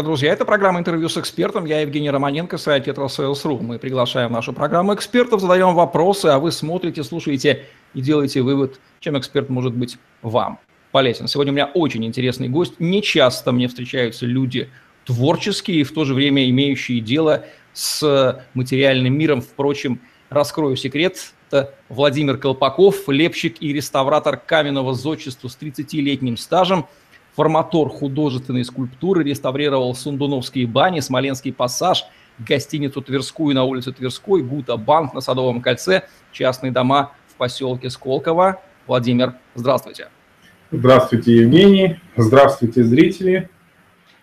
Друзья, это программа интервью с экспертом. Я Евгений Романенко, сайт Tetrasales.ru. Мы приглашаем в нашу программу экспертов, задаем вопросы, а вы смотрите, слушаете и делаете вывод, чем эксперт может быть вам полезен. Сегодня у меня очень интересный гость. Не часто мне встречаются люди творческие и в то же время имеющие дело с материальным миром. Впрочем, раскрою секрет. Это Владимир Колпаков, лепщик и реставратор каменного зодчества с 30-летним стажем – форматор художественной скульптуры, реставрировал Сундуновские бани, Смоленский пассаж, гостиницу Тверскую на улице Тверской, Гута Банк на Садовом кольце, частные дома в поселке Сколково. Владимир, здравствуйте. Здравствуйте, Евгений. Здравствуйте, зрители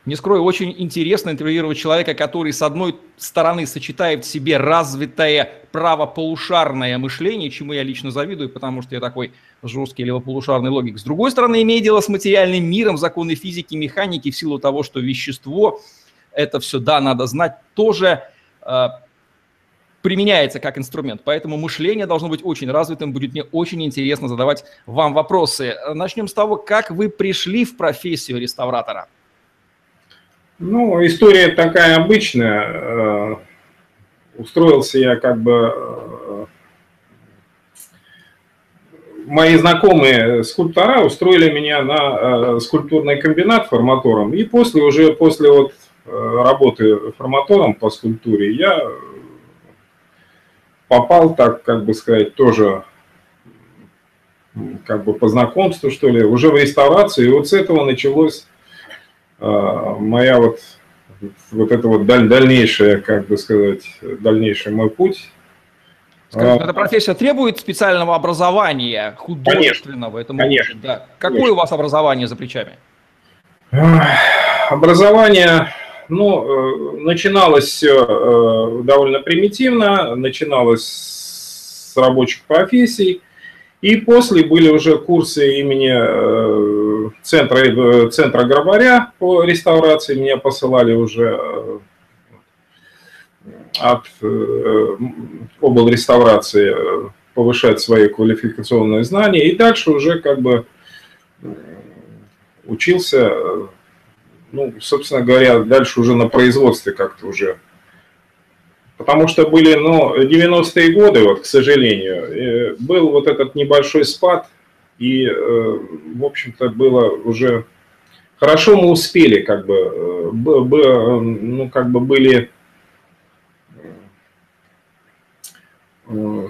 не скрою, очень интересно интервьюировать человека, который, с одной стороны, сочетает в себе развитое правополушарное мышление, чему я лично завидую, потому что я такой жесткий левополушарный логик. С другой стороны, имеет дело с материальным миром, законы физики, механики, в силу того, что вещество, это все, да, надо знать, тоже э, применяется как инструмент. Поэтому мышление должно быть очень развитым. Будет мне очень интересно задавать вам вопросы. Начнем с того, как вы пришли в профессию реставратора. Ну, история такая обычная. Э, устроился я как бы... Э, мои знакомые скульптора устроили меня на э, скульптурный комбинат форматором. И после, уже после вот работы форматором по скульптуре я попал, так как бы сказать, тоже как бы по знакомству, что ли, уже в реставрацию. И вот с этого началось моя вот, вот это вот даль, дальнейшее, как бы сказать, дальнейший мой путь. Скажите, а, эта профессия требует специального образования, художественного? Конечно, это конечно, да. Какое конечно. у вас образование за плечами? Образование, ну, э, начиналось все э, довольно примитивно, начиналось с рабочих профессий, и после были уже курсы имени э, центра, э, центра Грабаря по реставрации. Меня посылали уже э, от обл. реставрации повышать свои квалификационные знания. И дальше уже как бы учился, ну, собственно говоря, дальше уже на производстве как-то уже Потому что были, ну, 90-е годы, вот, к сожалению, был вот этот небольшой спад, и, э, в общем-то, было уже... Хорошо мы успели, как бы, э, ну, как бы были э,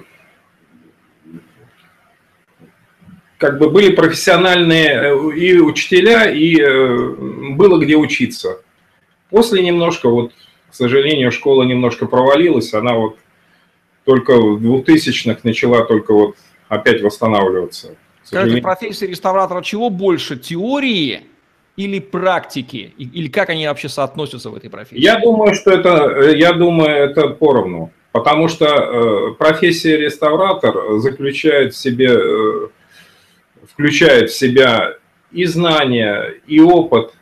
как бы были профессиональные и учителя, и было где учиться. После немножко вот к сожалению, школа немножко провалилась, она вот только в 2000-х начала только вот опять восстанавливаться. Скажите, профессия реставратора чего больше, теории или практики? Или как они вообще соотносятся в этой профессии? Я думаю, что это, я думаю, это поровну. Потому что э, профессия реставратор заключает в себе, э, включает в себя и знания, и опыт,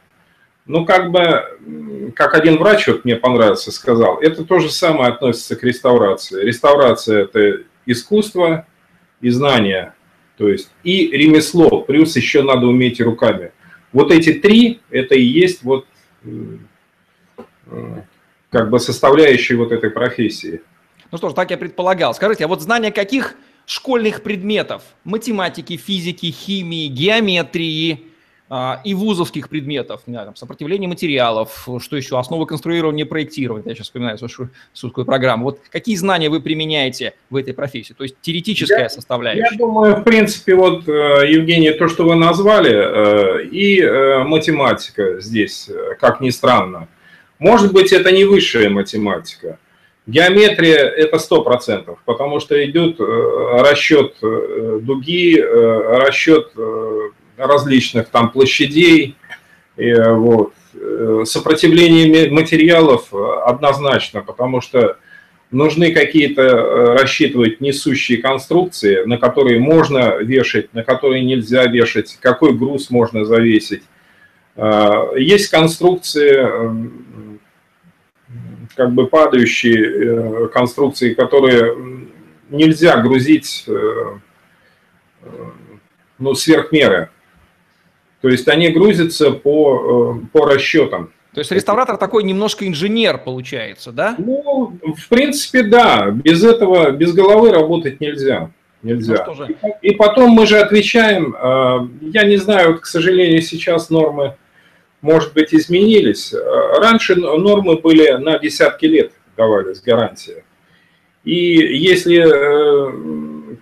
ну, как бы, как один врач, вот мне понравился, сказал, это то же самое относится к реставрации. Реставрация – это искусство и знание, то есть и ремесло, плюс еще надо уметь руками. Вот эти три – это и есть вот как бы составляющие вот этой профессии. Ну что ж, так я предполагал. Скажите, а вот знание каких школьных предметов? Математики, физики, химии, геометрии, и вузовских предметов, не знаю, там, сопротивление материалов, что еще, основы конструирования проектирования, я сейчас вспоминаю свою сутскую программу. Вот какие знания вы применяете в этой профессии, то есть теоретическая я, составляющая? Я думаю, в принципе, вот, э, Евгений, то, что вы назвали, э, и э, математика здесь, как ни странно. Может быть, это не высшая математика, Геометрия – это 100%, потому что идет расчет дуги, расчет различных там площадей. И, вот. Э, сопротивление материалов однозначно, потому что нужны какие-то э, рассчитывать несущие конструкции, на которые можно вешать, на которые нельзя вешать, какой груз можно завесить. Э, есть конструкции, как бы падающие конструкции, которые нельзя грузить ну, сверх меры. То есть они грузятся по, э, по расчетам. То есть реставратор такой немножко инженер получается, да? Ну, в принципе, да. Без этого, без головы работать нельзя. Нельзя. Ну, и потом мы же отвечаем, э, я не знаю, вот, к сожалению, сейчас нормы, может быть, изменились. Э, раньше нормы были на десятки лет давались гарантия. И если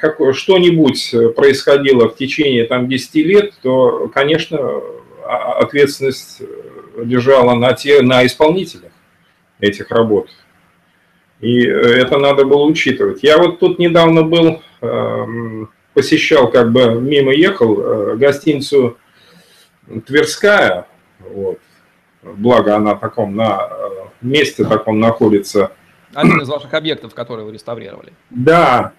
э, что-нибудь происходило в течение там, 10 лет, то, конечно, ответственность лежала на, те, на исполнителях этих работ. И это надо было учитывать. Я вот тут недавно был, эм, посещал, как бы мимо ехал, э, гостиницу Тверская, вот. благо она таком на э, месте таком находится. Один из ваших объектов, которые вы реставрировали. Да,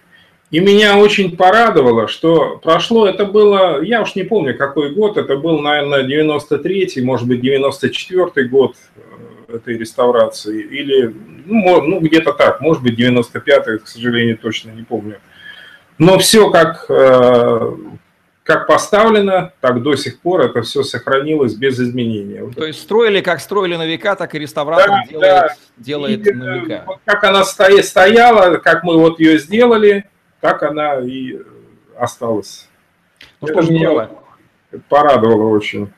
и меня очень порадовало, что прошло, это было, я уж не помню, какой год, это был, наверное, 93-й, может быть, 94-й год э, этой реставрации, или, ну, ну где-то так, может быть, 95-й, к сожалению, точно не помню. Но все как, э, как поставлено, так до сих пор это все сохранилось без изменений. То есть строили, как строили на века, так и реставратор да, делает, да. делает и, на века. Вот как она стояла, как мы вот ее сделали, так она и осталась. Ну, Это что меня порадовало очень.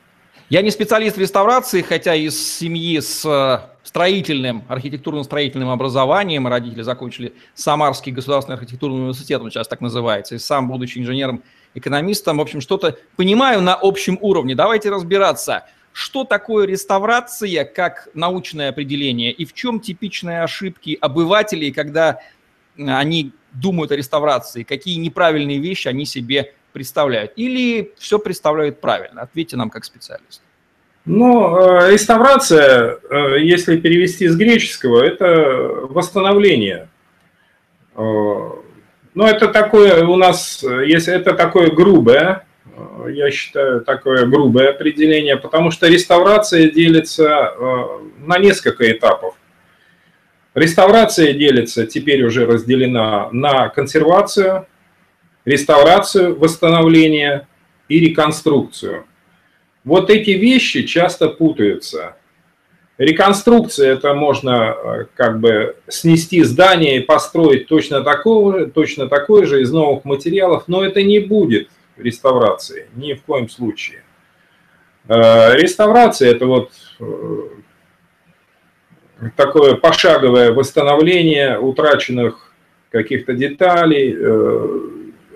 Я не специалист в реставрации, хотя из семьи с э, строительным, архитектурно-строительным образованием. Родители закончили Самарский государственный архитектурный университет, он сейчас так называется, и сам, будучи инженером-экономистом, в общем, что-то понимаю на общем уровне. Давайте разбираться, что такое реставрация как научное определение и в чем типичные ошибки обывателей, когда они думают о реставрации, какие неправильные вещи они себе представляют. Или все представляют правильно? Ответьте нам как специалист. Ну, э, реставрация, э, если перевести с греческого, это восстановление. Э, ну, это такое у нас, если это такое грубое, я считаю, такое грубое определение, потому что реставрация делится на несколько этапов. Реставрация делится, теперь уже разделена на консервацию, реставрацию, восстановление и реконструкцию. Вот эти вещи часто путаются. Реконструкция – это можно э, как бы снести здание и построить точно такого же, точно такое же из новых материалов, но это не будет реставрацией, ни в коем случае. Э, реставрация – это вот э, такое пошаговое восстановление утраченных каких-то деталей, э,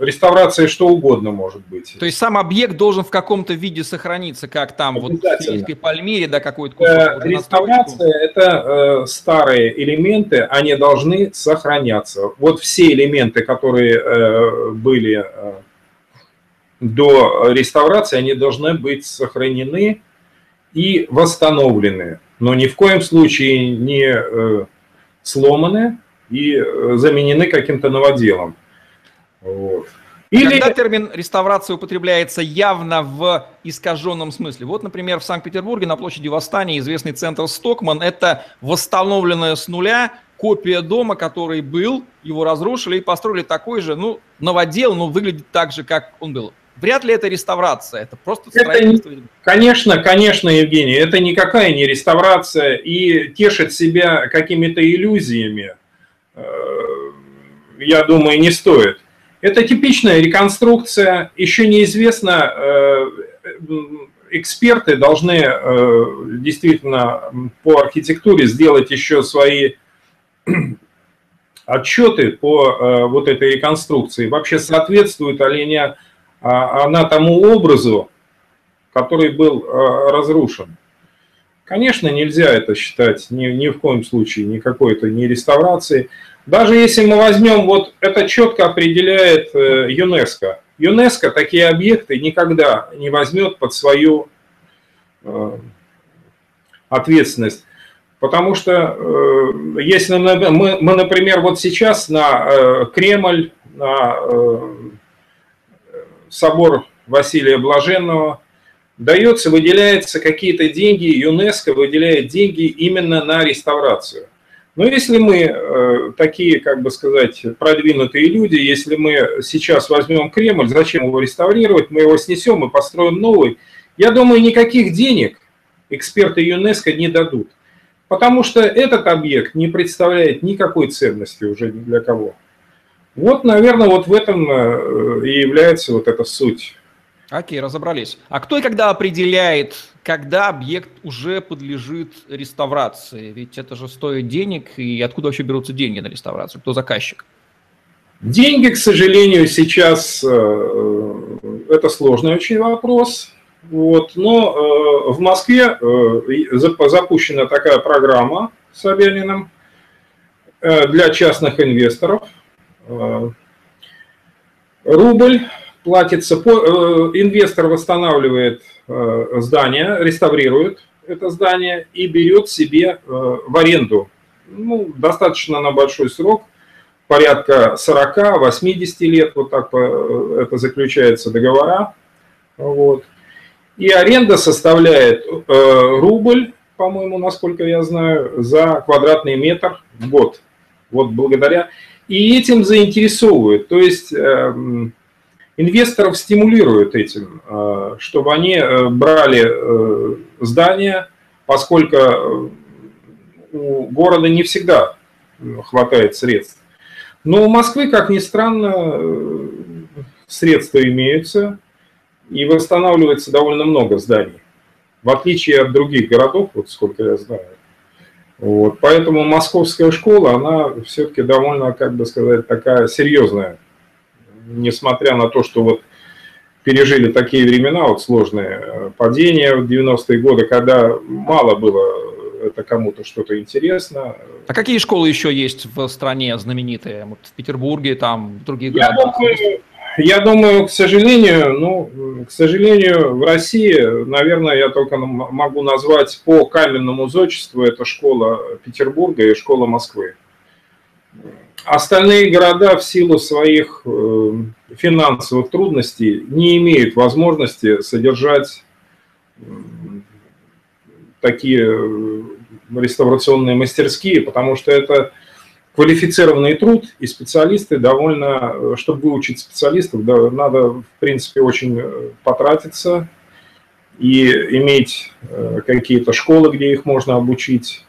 реставрация что угодно может быть. То есть сам объект должен в каком-то виде сохраниться, как там вот в Сирийской Пальмире, да, какой-то кусок. Э, реставрация – это э, старые элементы, они должны сохраняться. Вот все элементы, которые э, были э, до реставрации, они должны быть сохранены и восстановлены но ни в коем случае не э, сломаны и э, заменены каким-то новоделом. Вот. Или... Когда термин реставрация употребляется явно в искаженном смысле. Вот, например, в Санкт-Петербурге на площади Восстания известный центр Стокман – это восстановленная с нуля копия дома, который был, его разрушили и построили такой же, ну, новодел, но выглядит так же, как он был. Вряд ли это реставрация, это просто. Это, конечно, конечно, Евгений, это никакая не реставрация и тешит себя какими-то иллюзиями, э, я думаю, не стоит. Это типичная реконструкция, еще неизвестно, э, эксперты должны э, действительно по архитектуре сделать еще свои отчеты по вот этой реконструкции. Вообще соответствует ли они она тому образу, который был а, разрушен. Конечно, нельзя это считать ни, ни в коем случае, ни какой-то не реставрации. Даже если мы возьмем, вот это четко определяет э, ЮНЕСКО. ЮНЕСКО такие объекты никогда не возьмет под свою э, ответственность. Потому что э, если мы, мы, например, вот сейчас на Кремль, на собор Василия Блаженного, дается, выделяется какие-то деньги, ЮНЕСКО выделяет деньги именно на реставрацию. Но если мы э, такие, как бы сказать, продвинутые люди, если мы сейчас возьмем Кремль, зачем его реставрировать, мы его снесем и построим новый, я думаю, никаких денег эксперты ЮНЕСКО не дадут. Потому что этот объект не представляет никакой ценности уже ни для кого. Вот, наверное, вот в этом э, и является вот эта суть. Окей, разобрались. А кто и когда определяет, когда объект уже подлежит реставрации? Ведь это же стоит денег, и откуда вообще берутся деньги на реставрацию? Кто заказчик? Деньги, к сожалению, сейчас э, это сложный очень вопрос. Вот, но э, в Москве запущена такая программа с Собяниным для частных инвесторов – рубль платится, по, э, инвестор восстанавливает э, здание, реставрирует это здание и берет себе в аренду. Ну, достаточно на большой срок, порядка 40-80 лет, вот так это заключается договора. Вот. И аренда составляет рубль, по-моему, насколько я знаю, за квадратный метр в год. Вот благодаря и этим заинтересовывают. То есть эм, инвесторов стимулируют этим, э, чтобы они э, брали э, здания, поскольку у города не всегда хватает средств. Но у Москвы, как ни странно, средства имеются, и восстанавливается довольно много зданий. В отличие от других городов, вот сколько я знаю, вот, поэтому московская школа, она все-таки довольно, как бы сказать, такая серьезная. Несмотря на то, что вот пережили такие времена, вот сложные э, падения в 90-е годы, когда мало было это кому-то что-то интересно. А какие школы еще есть в стране знаменитые? Вот в Петербурге, там, в других Я городах? Думаю, я думаю, к сожалению, ну, к сожалению, в России, наверное, я только могу назвать по каменному зодчеству, это школа Петербурга и школа Москвы. Остальные города в силу своих э, финансовых трудностей не имеют возможности содержать такие э, реставрационные мастерские, потому что это квалифицированный труд, и специалисты довольно, чтобы выучить специалистов, да, надо, в принципе, очень э, потратиться и иметь э, какие-то школы, где их можно обучить.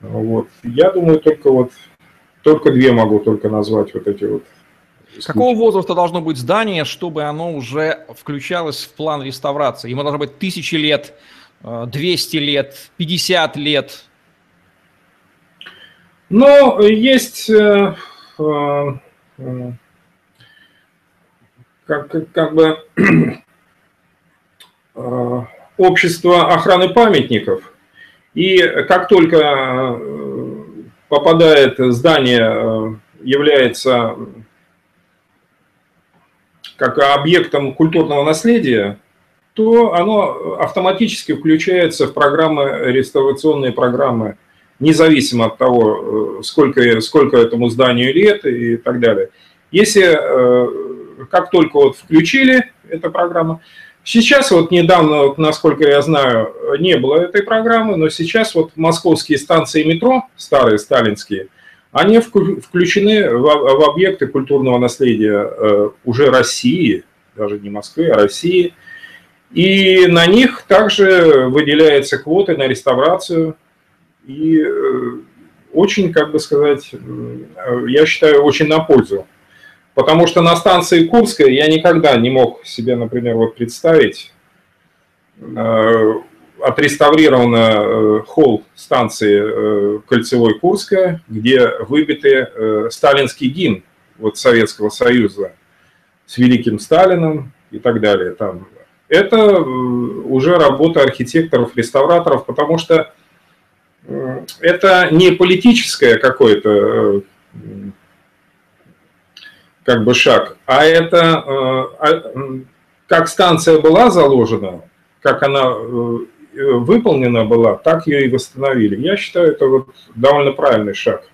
Вот. Я думаю, только вот только две могу только назвать вот эти вот. Какого возраста должно быть здание, чтобы оно уже включалось в план реставрации? Ему должно быть тысячи лет, 200 э, лет, 50 лет, но есть э, э, э, как, как бы общество охраны памятников. И как только попадает здание, является как объектом культурного наследия, то оно автоматически включается в программы, реставрационные программы независимо от того, э, сколько, сколько этому зданию лет и так далее. Если, э, как только вот включили эту программу, сейчас вот недавно, вот, насколько я знаю, не было этой программы, но сейчас вот московские станции метро, старые сталинские, они включены в, в объекты культурного наследия э, уже России, даже не Москвы, а России. И на них также выделяются квоты на реставрацию и э, очень, как бы сказать, э, я считаю, очень на пользу. Потому что на станции Курская я никогда не мог себе, например, вот представить, э, отреставрирован холл станции Кольцевой Курская, где выбиты сталинский гимн вот Советского Союза с великим Сталином и так далее. Там. Это уже работа архитекторов, реставраторов, потому что это не политическое какое-то э, как бы шаг, а это э, а, как станция была заложена, как она э, выполнена была, так ее и восстановили. Я считаю, это вот довольно правильный шаг.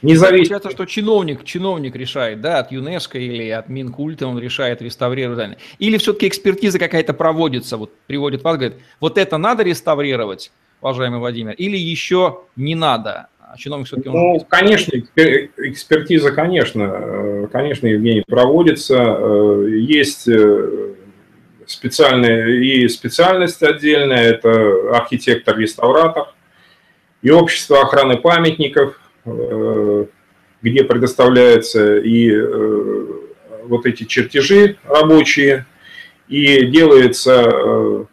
Независимо. Получается, что чиновник, чиновник решает, да, от ЮНЕСКО или от Минкульта он решает реставрировать. Или все-таки экспертиза какая-то проводится, вот приводит вас, говорит, вот это надо реставрировать, уважаемый Владимир, или еще не надо? А чиновник все-таки... Ну, конечно, экспертиза, конечно, э, конечно, Евгений, проводится. Э, есть э, специальная и специальность отдельная, это архитектор-реставратор, и общество охраны памятников, где предоставляются и вот эти чертежи рабочие, и делается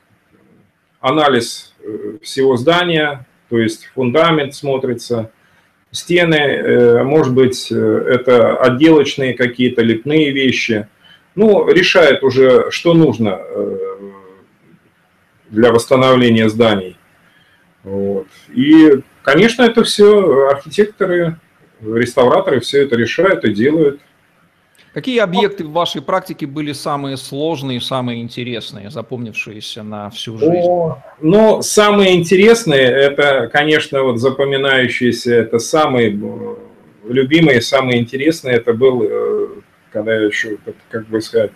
анализ всего здания, то есть фундамент смотрится, стены, э, может быть, э, это отделочные какие-то лепные вещи. Ну, решает уже, что нужно э, для восстановления зданий. Вот. И, конечно, это все архитекторы, реставраторы все это решают и делают. Какие объекты в вашей практике были самые сложные, самые интересные, запомнившиеся на всю жизнь? О, ну, самые интересные, это, конечно, вот запоминающиеся, это самые э, любимые, самые интересные, это был, э, когда я еще, как бы сказать,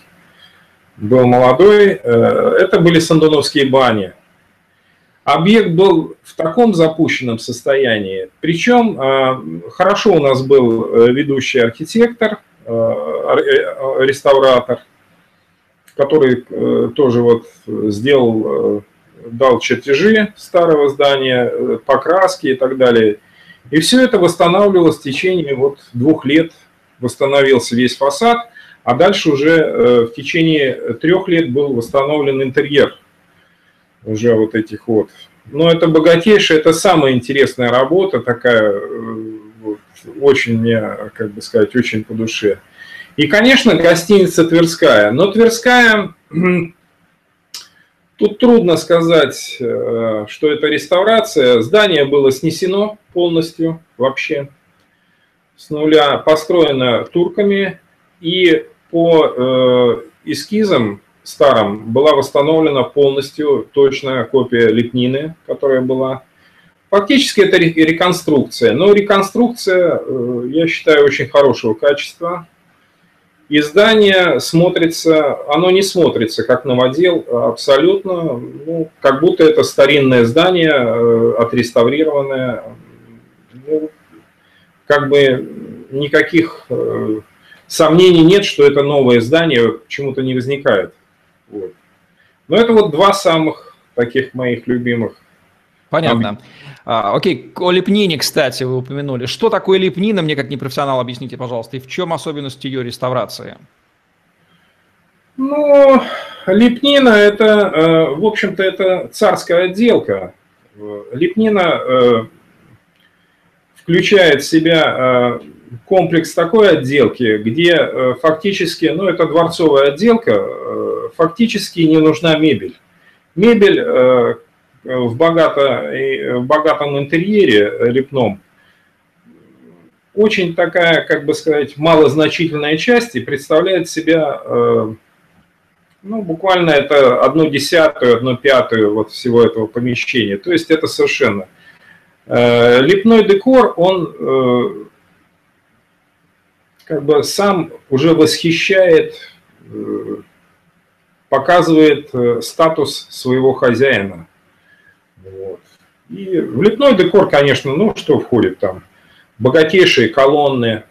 был молодой, э, это были Сандуновские бани. Объект был в таком запущенном состоянии, причем хорошо у нас был ведущий архитектор – реставратор, который э, тоже вот сделал, дал чертежи старого здания, покраски и так далее. И все это восстанавливалось в течение вот двух лет, восстановился весь фасад, а дальше уже в течение трех лет был восстановлен интерьер уже вот этих вот. Но это богатейшая, это самая интересная работа, такая очень мне, как бы сказать, очень по душе. И, конечно, гостиница Тверская. Но Тверская, тут трудно сказать, э, что это реставрация. Здание было снесено полностью вообще с нуля, построено турками. И по э, эскизам старым была восстановлена полностью точная копия лепнины, которая была Фактически это реконструкция, но реконструкция, э, я считаю, очень хорошего качества. И здание смотрится, оно не смотрится как новодел абсолютно, ну, как будто это старинное здание, э, отреставрированное. Ну, как бы никаких э, сомнений нет, что это новое здание, почему-то не возникает. Вот. Но это вот два самых таких моих любимых. Понятно. А, окей, о лепнине, кстати, вы упомянули. Что такое лепнина, мне как непрофессионал объясните, пожалуйста, и в чем особенность ее реставрации? Ну, лепнина это, э, в общем-то, это царская отделка. Лепнина э, включает в себя э, комплекс такой отделки, где фактически, ну это дворцовая отделка, фактически не нужна мебель. Мебель в, богато, в богатом интерьере лепном очень такая, как бы сказать, малозначительная часть и представляет себя, э, ну, буквально это одну десятую, одну пятую вот всего этого помещения. То есть это совершенно... Э, лепной декор, он э, как бы сам уже восхищает, показывает статус своего хозяина. Вот. И в лепной декор, конечно, ну что входит там? Богатейшие колонны,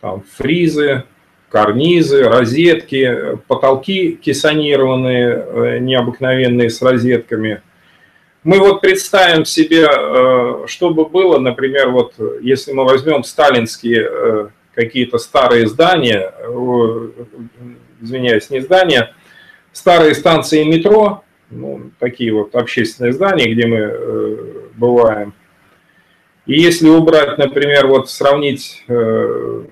там фризы, карнизы, розетки, потолки кессонированные, э, необыкновенные с розетками. Мы вот представим себе, э, что бы было, например, вот если мы возьмем сталинские э, какие-то старые здания, извиняюсь, не здания, старые станции метро, ну, такие вот общественные здания, где мы э, бываем. И если убрать, например, вот сравнить э,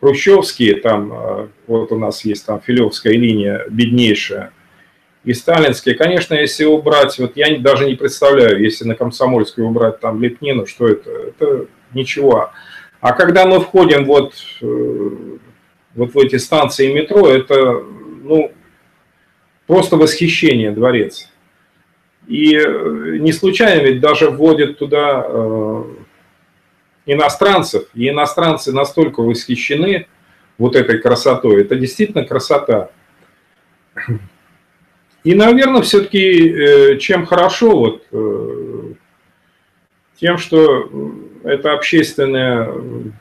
хрущевские, там э, вот у нас есть там Филевская линия беднейшая, и сталинские, конечно, если убрать, вот я даже не представляю, если на Комсомольской убрать там Лепнину, что это, это ничего. А когда мы входим вот, э, вот в эти станции метро, это, ну, Просто восхищение дворец. И э, не случайно ведь даже вводят туда э, иностранцев, и иностранцы настолько восхищены вот этой красотой. Это действительно красота. И, наверное, все-таки э, чем хорошо, вот, тем, что это общественные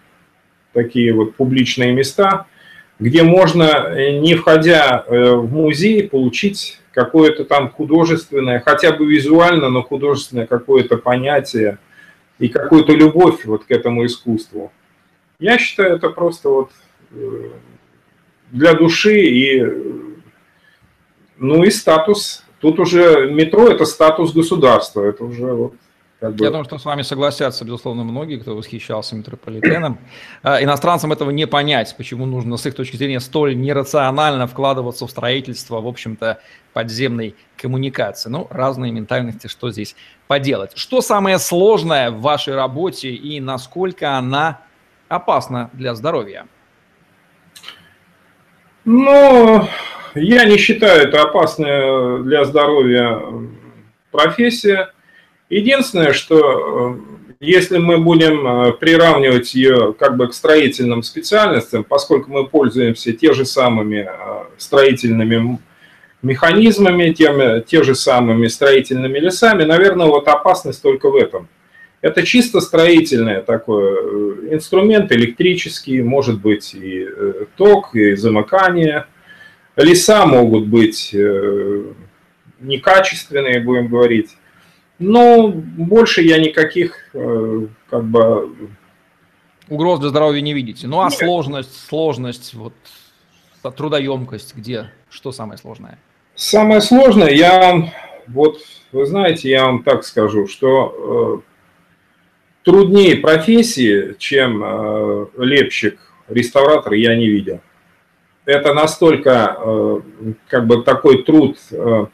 такие вот публичные места – где можно, не входя в музей, получить какое-то там художественное, хотя бы визуально, но художественное какое-то понятие и какую-то любовь вот к этому искусству. Я считаю, это просто вот для души и, ну и статус. Тут уже метро – это статус государства, это уже вот как бы... Я думаю, что с вами согласятся, безусловно, многие, кто восхищался метрополитеном. А, иностранцам этого не понять, почему нужно с их точки зрения столь нерационально вкладываться в строительство, в общем-то, подземной коммуникации. Ну, разные ментальности, что здесь поделать. Что самое сложное в вашей работе и насколько она опасна для здоровья? Ну, я не считаю это опасной для здоровья профессия. Единственное, что э, если мы будем э, приравнивать ее как бы к строительным специальностям, поскольку мы пользуемся те же самыми э, строительными механизмами, теми, те же самыми строительными лесами, наверное, вот опасность только в этом. Это чисто строительный такой инструмент, электрический, может быть и ток, и замыкание. Леса могут быть некачественные, будем говорить. Но больше я никаких э, как бы... Угроз для здоровья не видите. Ну а Нет. сложность, сложность, вот трудоемкость, где? Что самое сложное? Самое сложное, я вот, вы знаете, я вам так скажу, что э, труднее профессии, чем э, лепщик, реставратор, я не видел. Это настолько, э, как бы, такой труд... Э,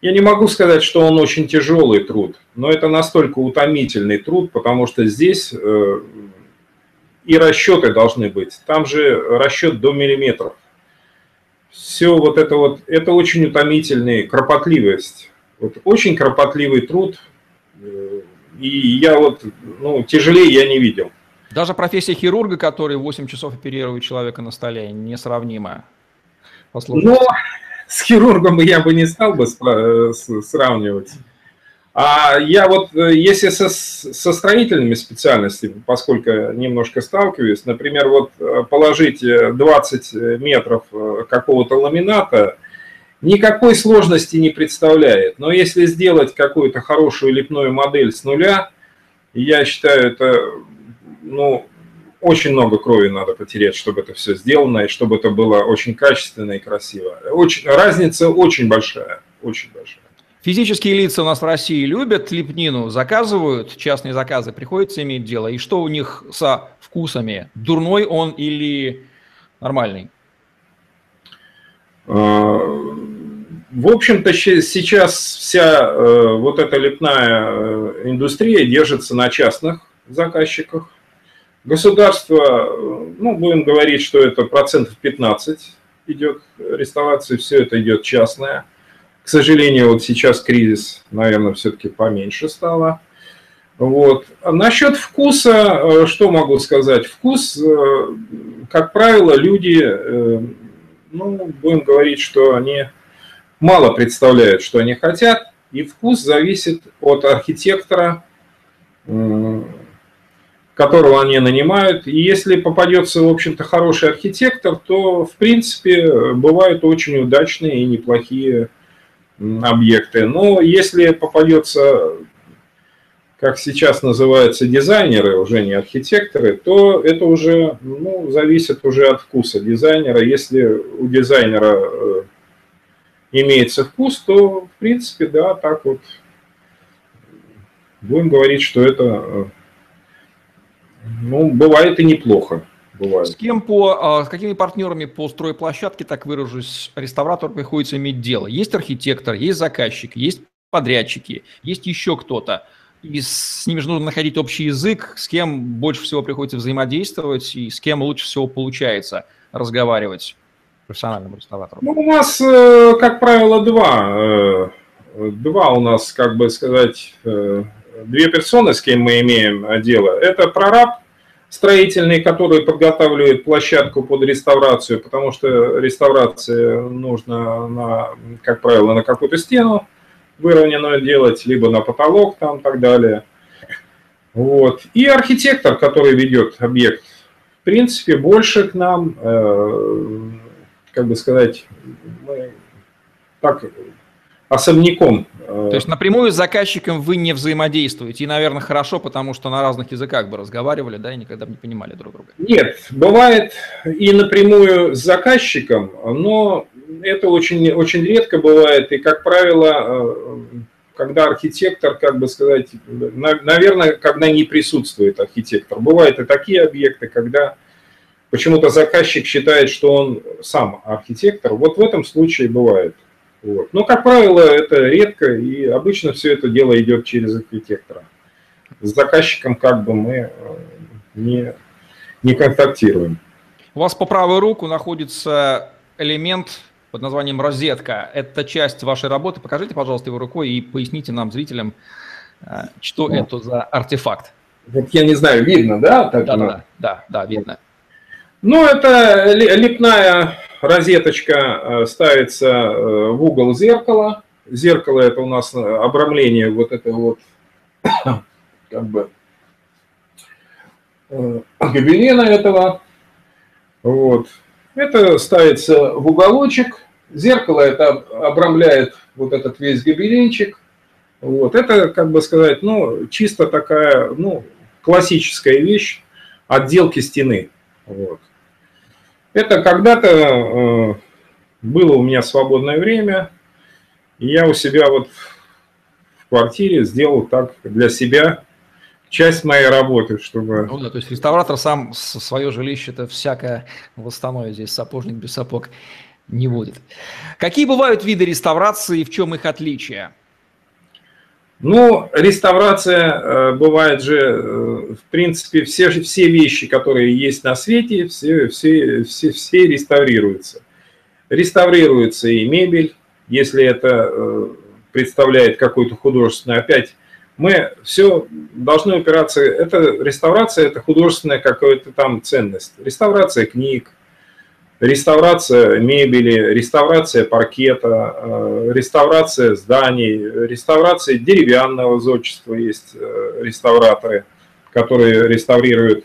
я не могу сказать, что он очень тяжелый труд, но это настолько утомительный труд, потому что здесь э, и расчеты должны быть. Там же расчет до миллиметров. Все вот это вот, это очень утомительный, кропотливость. Вот очень кропотливый труд. Э, и я вот, ну, тяжелее я не видел. Даже профессия хирурга, который 8 часов оперирует человека на столе, несравнима. Ну, с хирургом я бы не стал бы э, сравнивать. А я вот, э, если со, со строительными специальностями, поскольку немножко сталкиваюсь, например, вот э, положить 20 метров какого-то ламината, никакой сложности не представляет. Но если сделать какую-то хорошую лепную модель с нуля, я считаю, это ну, очень много крови надо потерять, чтобы это все сделано, и чтобы это было очень качественно и красиво. Очень, разница очень большая, очень большая. Физические лица у нас в России любят лепнину, заказывают, частные заказы, приходится иметь дело. И что у них со вкусами? Дурной он или нормальный? А, в общем-то, сейчас вся э, вот эта лепная э, индустрия держится на частных заказчиках. Государство, ну, будем говорить, что это процентов 15 идет реставрации, все это идет частное. К сожалению, вот сейчас кризис, наверное, все-таки поменьше стало. Вот. А насчет вкуса, э, что могу сказать? Вкус, э, как правило, люди, э, ну, будем говорить, что они мало представляют, что они хотят, и вкус зависит от архитектора, которого они нанимают. И если попадется, в общем-то, хороший архитектор, то, в принципе, бывают очень удачные и неплохие объекты. Но если попадется, как сейчас называются, дизайнеры, уже не архитекторы, то это уже ну, зависит уже от вкуса дизайнера. Если у дизайнера э, имеется вкус, то, в принципе, да, так вот будем говорить, что это э, ну, бывает и неплохо. Бывает. С кем по, а, с какими партнерами по стройплощадке, так выражусь, реставратору приходится иметь дело? Есть архитектор, есть заказчик, есть подрядчики, есть еще кто-то. И с ними же нужно находить общий язык, с кем больше всего приходится взаимодействовать и с кем лучше всего получается разговаривать профессиональному реставратору. Ну, у нас, э, как правило, два. Э, два у нас, как бы сказать, э, две персоны, с кем мы имеем дело. Это прораб строительный, который подготавливает площадку под реставрацию, потому что реставрация нужно, на, как правило, на какую-то стену выровненную делать, либо на потолок там и так далее. Вот. И архитектор, который ведет объект. В принципе, больше к нам, как бы сказать, мы так особняком. То есть напрямую с заказчиком вы не взаимодействуете. И, наверное, хорошо, потому что на разных языках бы разговаривали, да, и никогда бы не понимали друг друга. Нет, бывает и напрямую с заказчиком, но это очень, очень редко бывает. И, как правило, э, когда архитектор, как бы сказать, наверное, когда не присутствует архитектор. Бывают и такие объекты, когда почему-то заказчик считает, что он сам архитектор. Вот в этом случае бывает. Вот. Но, как правило, это редко, и обычно все это дело идет через архитектора. С заказчиком как бы мы э, не, не контактируем. У вас по правую руку находится элемент под названием розетка. Это часть вашей работы. Покажите, пожалуйста, его рукой и поясните нам, зрителям, э, что ну, это за артефакт. Вот я не знаю, видно, да? Так да, да, да, да, видно. Ну, это липная розеточка э, ставится э, в угол зеркала. Зеркало это у нас обрамление вот это вот как бы гобелена этого. Вот. Это ставится в уголочек. Зеркало это обрамляет вот этот весь гобеленчик. Вот. Это, как бы сказать, ну, чисто такая, ну, классическая вещь отделки стены. Вот. Это когда-то э, было у меня свободное время, и я у себя вот в квартире сделал так для себя часть моей работы, чтобы... Ну да, то есть реставратор сам свое жилище-то всякое восстановит здесь, сапожник без сапог не будет. Какие бывают виды реставрации и в чем их отличие? Ну, реставрация э, бывает же, э, в принципе, все, все вещи, которые есть на свете, все, все, все, все реставрируются. Реставрируется и мебель, если это э, представляет какой-то художественный, опять мы все должны опираться, это реставрация, это художественная какая-то там ценность. Реставрация книг, реставрация мебели, реставрация паркета, э, реставрация зданий, реставрация деревянного зодчества есть э, реставраторы, которые реставрируют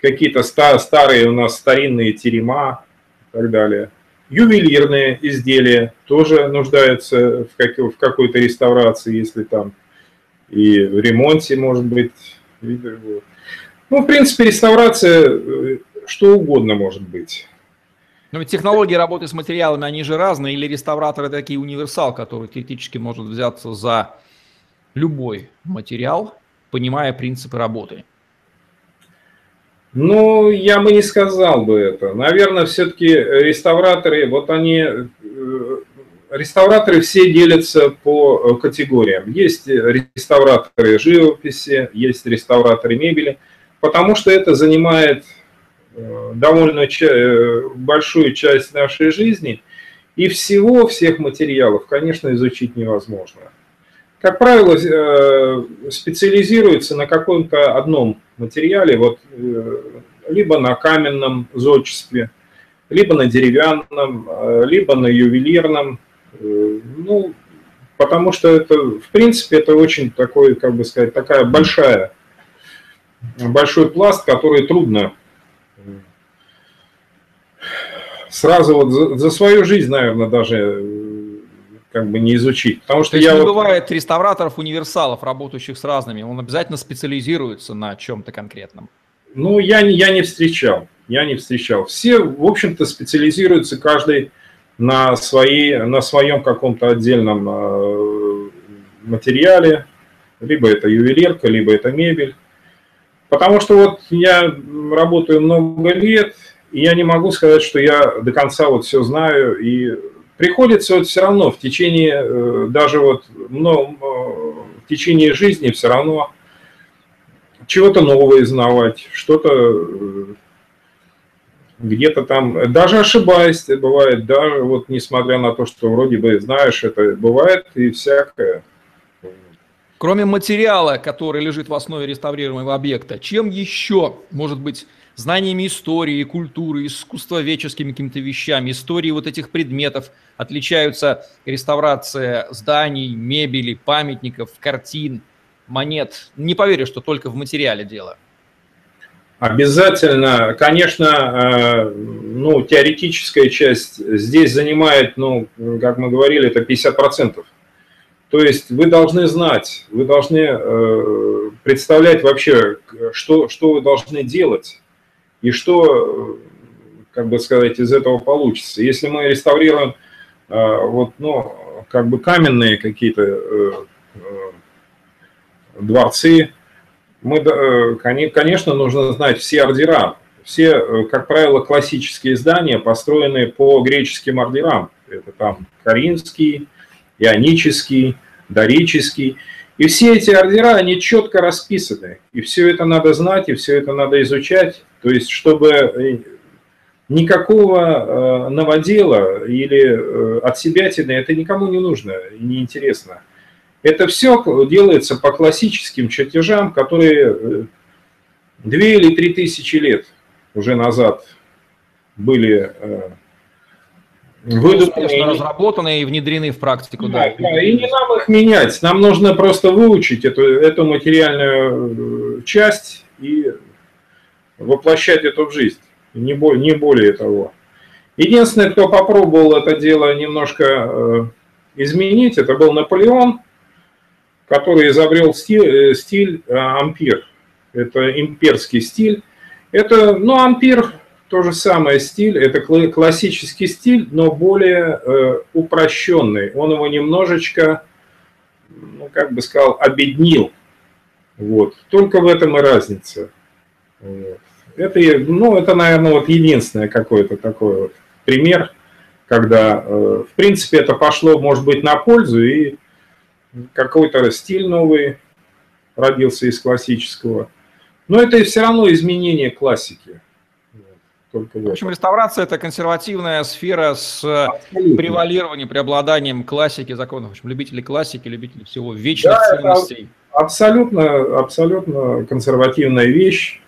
какие-то старые у нас старинные терема и так далее. Ювелирные изделия тоже нуждаются в какой-то реставрации, если там и в ремонте, может быть. Ну, в принципе, реставрация, э, что угодно может быть. Но ведь технологии работы с материалами, они же разные, или реставратор это такие универсал, который теоретически может взяться за любой материал, понимая принципы работы. Ну, я бы не сказал бы это. Наверное, все-таки реставраторы, вот они э, реставраторы все делятся по э, категориям. Есть реставраторы живописи, есть реставраторы мебели, потому что это занимает довольно э, большую часть нашей жизни, и всего, всех материалов, конечно, изучить невозможно. Как правило, специализируется на каком-то одном материале, вот, либо на каменном зодчестве, либо на деревянном, либо на ювелирном, Э, ну, потому что это, в принципе, это очень такой, как бы сказать, такая большая, большой пласт, который трудно сразу вот за, за свою жизнь, наверное, даже э, как бы не изучить. Потому что То я не вот... бывает реставраторов-универсалов, работающих с разными, он обязательно специализируется на чем-то конкретном. Ну, я, я не встречал, я не встречал. Все, в общем-то, специализируются каждый на, свои, на своем каком-то отдельном э, материале, либо это ювелирка, либо это мебель. Потому что вот я работаю много лет, и я не могу сказать, что я до конца вот все знаю, и приходится вот все равно в течение, э, даже вот но, в течение жизни все равно чего-то новое узнавать, что-то э, где-то там, даже ошибаясь, бывает, даже вот несмотря на то, что вроде бы знаешь, это бывает и всякое. Кроме материала, который лежит в основе реставрируемого объекта, чем еще, может быть, знаниями истории, культуры, искусствоведческими какими-то вещами, истории вот этих предметов отличаются реставрация зданий, мебели, памятников, картин, монет? Не поверю, что только в материале дело. Обязательно, конечно, э, ну, теоретическая часть здесь занимает, ну, как мы говорили, это 50%. То есть вы должны знать, вы должны э, представлять вообще, что, что вы должны делать и что, как бы сказать, из этого получится. Если мы реставрируем вот, ну, как бы каменные какие-то дворцы, мы, э, конечно, нужно знать все ордера. Все, э, как правило, классические здания построены по греческим ордерам. Это там Каринский, Ионический, Дорический. И все эти ордера, они четко расписаны. И все это надо знать, и все это надо изучать. То есть, чтобы э, никакого новодела или от себя это никому не нужно и не интересно. Это все делается по классическим чертежам, которые э, две или три тысячи лет уже назад были э, выдуманы. разработаны и внедрены в практику. Да, да. да, и не нам их менять. Нам нужно просто выучить эту, эту материальную э, часть и воплощать это в жизнь. Не более, не более того. Единственный, кто попробовал это дело немножко изменить, это был Наполеон который изобрел стиль, э, стиль э, ампир. Это имперский стиль. Это, ну, ампир то же самое стиль, это классический стиль, но более э, упрощенный. Он его немножечко, ну, как бы сказал, обеднил. Вот. Только в этом и разница. Вот. Это, ну, это, наверное, вот единственное какой-то такой вот пример, когда, э, в принципе, это пошло, может быть, на пользу, и какой-то стиль новый родился из классического. Но это все равно изменение классики. Только в, в общем, реставрация – это консервативная сфера с Абсолютно. превалированием, преобладанием классики законов. В общем, любители классики, любители всего вечных да, ценностей. Абсолютно, абсолютно консервативная вещь.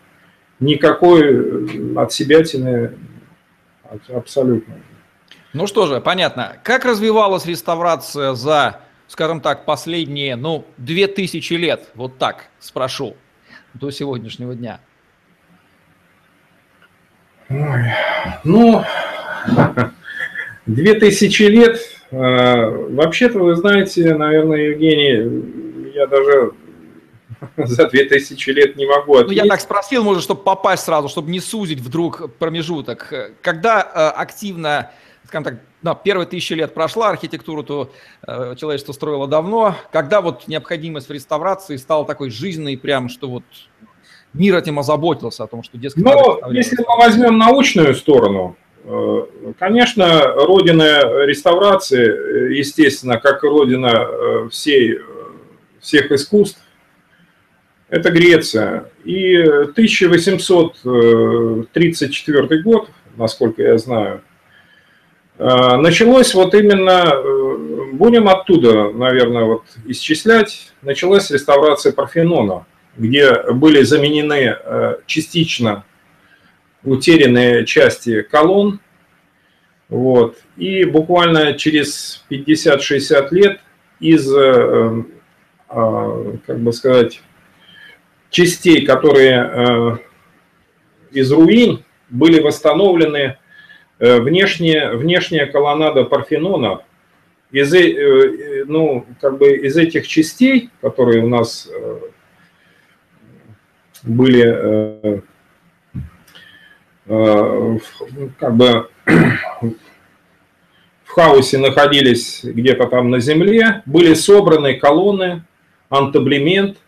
Никакой от себя абсолютно. Ну что же, понятно. Как развивалась реставрация за скажем так, последние, ну, две тысячи лет, вот так спрошу, до сегодняшнего дня? Ой, ну, две тысячи лет, э, вообще-то, вы знаете, наверное, Евгений, я даже за две тысячи лет не могу ответить. Ну, я так спросил, может, чтобы попасть сразу, чтобы не сузить вдруг промежуток. Когда э, активно скажем так, да, первые тысячи лет прошла, архитектуру то э, человечество строило давно. Когда вот необходимость в реставрации стала такой жизненной, прям, что вот мир этим озаботился, о том, что, дескать, Ну, если мы возьмем научную сторону, э, конечно, родина реставрации, э, естественно, как и родина э, всей, всех искусств, это Греция. И 1834 год, насколько я знаю, началось вот именно, будем оттуда, наверное, вот исчислять, началась реставрация Парфенона, где были заменены э, частично утерянные части колонн, вот, и буквально через 50-60 лет из, как бы сказать, частей, которые из руин были восстановлены Э, внешняя, внешняя колоннада Парфенона. Из, э, э, ну, как бы из этих частей, которые у нас были как бы в хаосе находились где-то там на земле, были собраны колонны, антаблемент,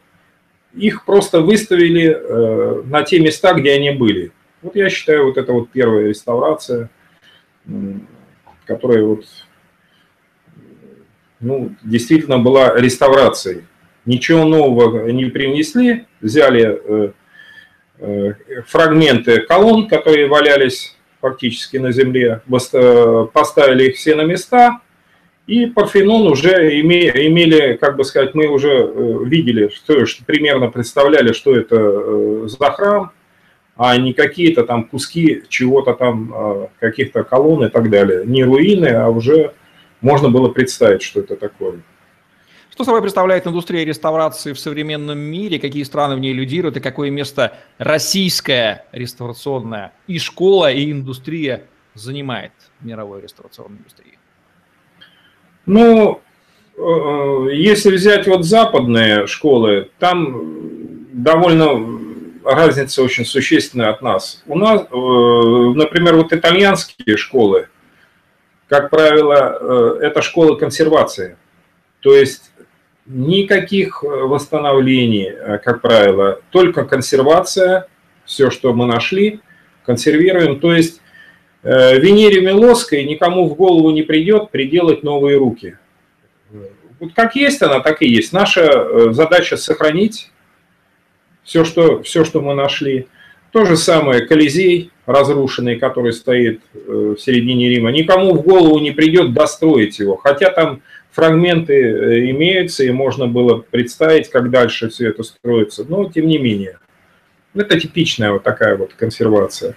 их просто выставили на те места, где они были. Вот я считаю, вот это вот первая реставрация – которая вот, ну, действительно была реставрацией. Ничего нового не принесли, взяли э, э, фрагменты колонн, которые валялись фактически на земле, поставили их все на места, и Парфенон уже имели, как бы сказать, мы уже э, видели, что, что примерно представляли, что это за храм, а не какие-то там куски чего-то там, а, каких-то колонн и так далее. Не руины, а уже можно было представить, что это такое. Что собой представляет индустрия реставрации в современном мире, какие страны в ней лидируют и какое место российская реставрационная и школа, и индустрия занимает в мировой реставрационной индустрии? Ну, э, если взять вот западные школы, там довольно разница очень существенная от нас. У нас, э, например, вот итальянские школы, как правило, э, это школы консервации. То есть никаких восстановлений, как правило, только консервация, все, что мы нашли, консервируем. То есть Э, Венере Милоской никому в голову не придет приделать новые руки. Вот как есть она, так и есть. Наша э, задача сохранить все, что, все, что мы нашли. То же самое Колизей, разрушенный, который стоит э, в середине Рима. Никому в голову не придет достроить его. Хотя там фрагменты имеются, и можно было представить, как дальше все это строится. Но тем не менее. Это типичная вот такая вот консервация.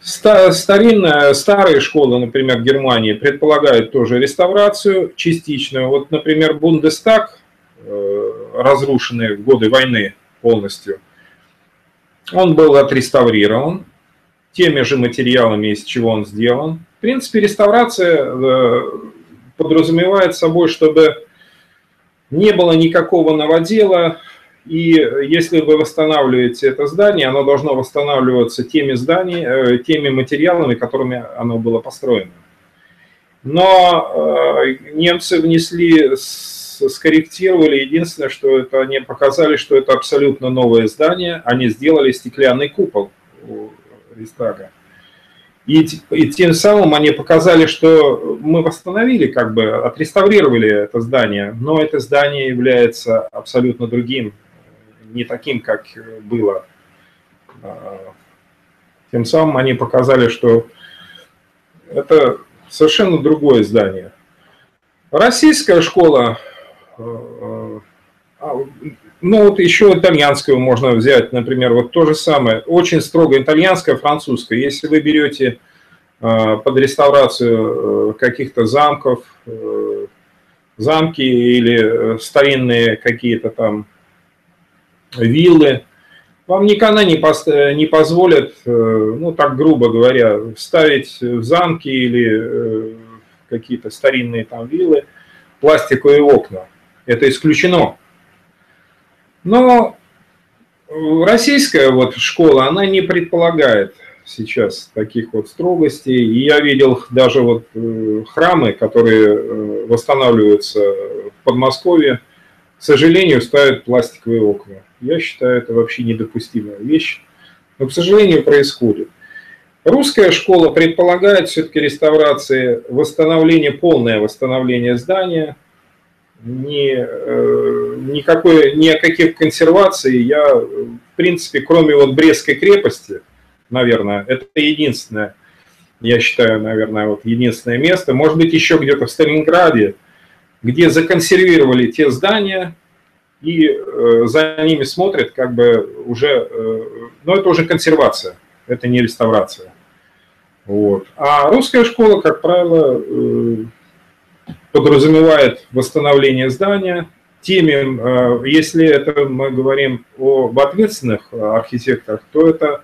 Старинная, старые школы, например, Германии, предполагают тоже реставрацию частичную. Вот, например, Бундестаг, э, разрушенный в годы войны полностью, он был отреставрирован теми же материалами, из чего он сделан. В принципе, реставрация э, подразумевает собой, чтобы не было никакого новодела, и если вы восстанавливаете это здание, оно должно восстанавливаться теми, зданиями, э, теми материалами, которыми оно было построено. Но э, немцы внесли, скорректировали. Единственное, что это они показали, что это абсолютно новое здание. Они сделали стеклянный купол у Рейстага. И, и тем самым они показали, что мы восстановили, как бы отреставрировали это здание, но это здание является абсолютно другим не таким, как было. А, тем самым они показали, что это совершенно другое здание. Российская школа, а, а, ну вот еще итальянскую можно взять, например, вот то же самое, очень строго итальянская, французская. Если вы берете под реставрацию э, каких-то замков, э, замки или э, старинные какие-то там виллы. Вам никогда не, пост... не позволят, э, ну так грубо говоря, ставить в замки или э, какие-то старинные там виллы пластиковые окна. Это исключено. Но российская вот школа, она не предполагает сейчас таких вот строгостей. И я видел даже вот э, храмы, которые восстанавливаются в Подмосковье, к сожалению, ставят пластиковые окна. Я считаю, это вообще недопустимая вещь, но, к сожалению, происходит. Русская школа предполагает все-таки реставрации, восстановление, полное восстановление здания, ни, э, никакой, ни о каких консервации я, в принципе, кроме вот Брестской крепости, наверное, это единственное, я считаю, наверное, вот единственное место, может быть, еще где-то в Сталинграде, где законсервировали те здания, и э, за ними смотрят как бы уже, э, ну это уже консервация, это не реставрация. Вот. А русская школа, как правило, э, подразумевает восстановление здания, теми, если это мы говорим об ответственных архитекторах, то это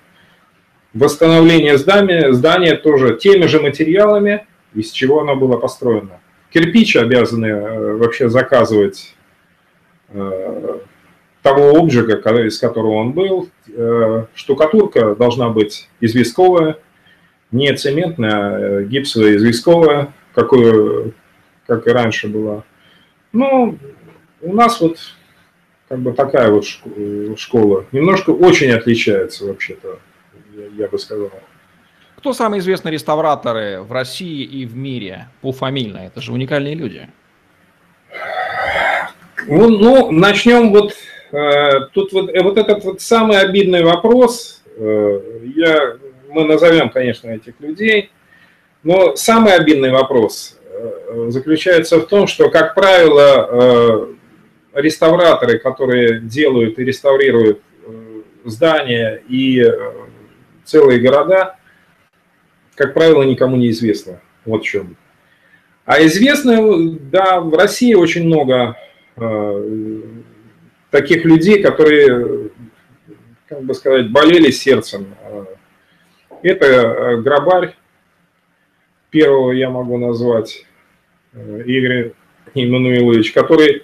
восстановление здания, здания тоже теми же материалами, из чего оно было построено. Кирпич обязаны э, вообще заказывать э, того обжига, из которого он был. Э, штукатурка должна быть известковая, не цементная, а гипсовая известковая, какую, как и раньше была. Ну, у нас вот как бы такая вот школа. Немножко очень отличается вообще-то, я бы сказал. Кто самые известные реставраторы в России и в мире по фамильно? Это же уникальные люди. Ну, ну начнем вот э, тут вот, э, вот этот вот самый обидный вопрос. Э, я, мы назовем, конечно, этих людей, но самый обидный вопрос э, заключается в том, что, как правило, э, реставраторы, которые делают и реставрируют э, здания и э, целые города, как правило, никому не известно. Вот в чем. А известно, да, в России очень много таких людей, которые, как бы сказать, болели сердцем. Это Грабарь, первого я могу назвать, Игорь Иммануилович, который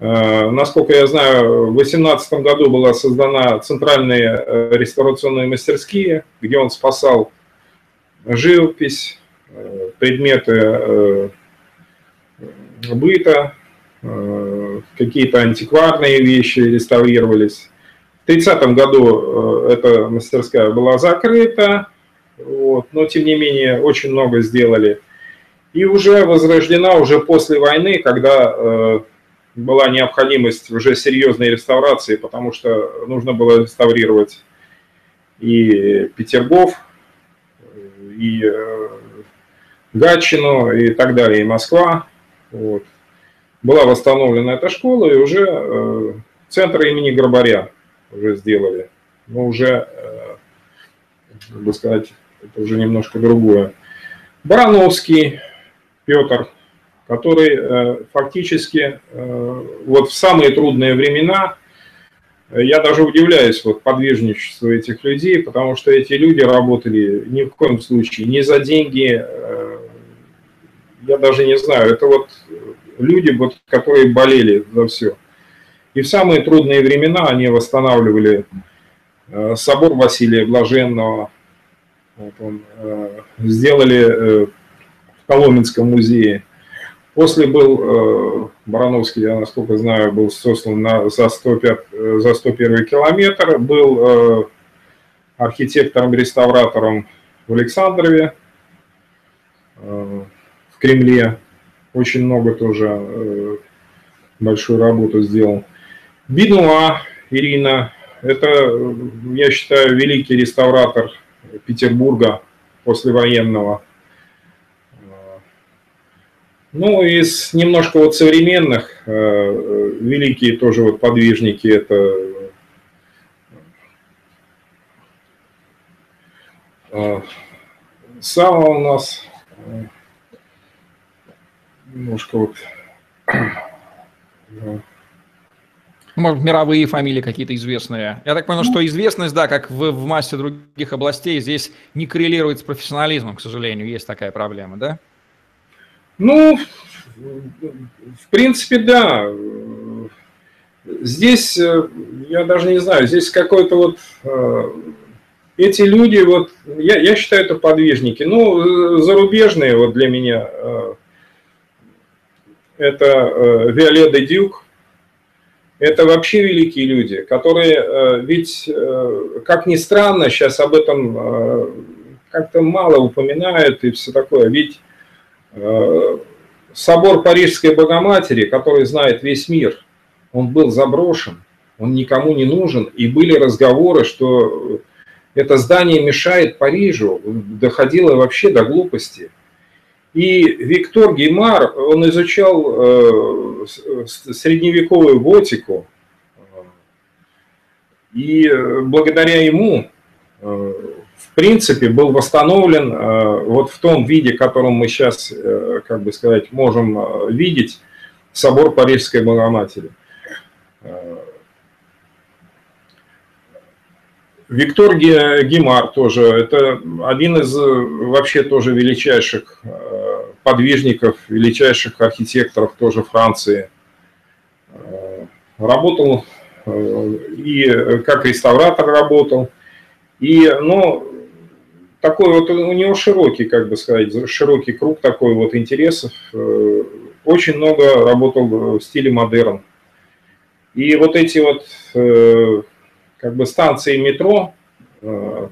Э, насколько я знаю, в 2018 году была создана центральные э, реставрационные мастерские, где он спасал живопись, э, предметы быта, какие-то антикварные вещи реставрировались. В 30 году эта мастерская была закрыта, вот, но тем не менее очень много сделали. И уже возрождена уже после войны, когда была необходимость уже серьезной реставрации, потому что нужно было реставрировать и Петергоф, и э, Гатчину, и так далее, и Москва. Вот. Была восстановлена эта школа, и уже э, центр имени Грабаря уже сделали. Но уже, э, как бы сказать, это уже немножко другое. Барановский Петр – который э, фактически э, вот в самые трудные времена, э, я даже удивляюсь вот подвижничеству этих людей, потому что эти люди работали ни в коем случае не за деньги, я даже не знаю, это вот люди, вот, которые болели за все. И в самые трудные времена они восстанавливали собор Василия Блаженного, сделали в Коломенском музее После был э, Барановский, я насколько знаю, был создан на, за, 105, э, за 101 километр, был э, архитектором-реставратором в Александрове, в Кремле. Очень много тоже большую работу сделал. Бинуа Ирина, это, я считаю, великий реставратор Петербурга послевоенного. Ну, из немножко вот современных, э, великие тоже вот подвижники, это э, Сава у нас, э, немножко вот... Может, мировые фамилии какие-то известные. Я так понял, что известность, да, как в, в массе других областей, здесь не коррелирует с профессионализмом, к сожалению. Есть такая проблема, да? Ну, в принципе, да. Здесь, э, я даже не знаю, здесь какой-то вот... Э, эти люди, вот, я, я считаю, это подвижники. Ну, зарубежные вот для меня. Э, это Виолетта Дюк. Это вообще великие люди, которые, ведь, как ни странно, сейчас об этом как-то мало упоминают и все такое. Ведь Э, собор Парижской Богоматери, который знает весь мир, он был заброшен, он никому не нужен, и были разговоры, что это здание мешает Парижу, доходило вообще до глупости. И Виктор Геймар, он изучал э, средневековую готику, и благодаря ему э, в принципе, был восстановлен э, вот в том виде, котором мы сейчас, э, как бы сказать, можем э, видеть, собор Парижской Богоматери. Виктор Гимар тоже, это один из вообще тоже величайших подвижников, величайших архитекторов тоже Франции. Работал и как реставратор работал, и, ну, такой вот у него широкий, как бы сказать, широкий круг такой вот интересов. Э, очень много работал в стиле модерн. И вот эти вот э, как бы станции метро э,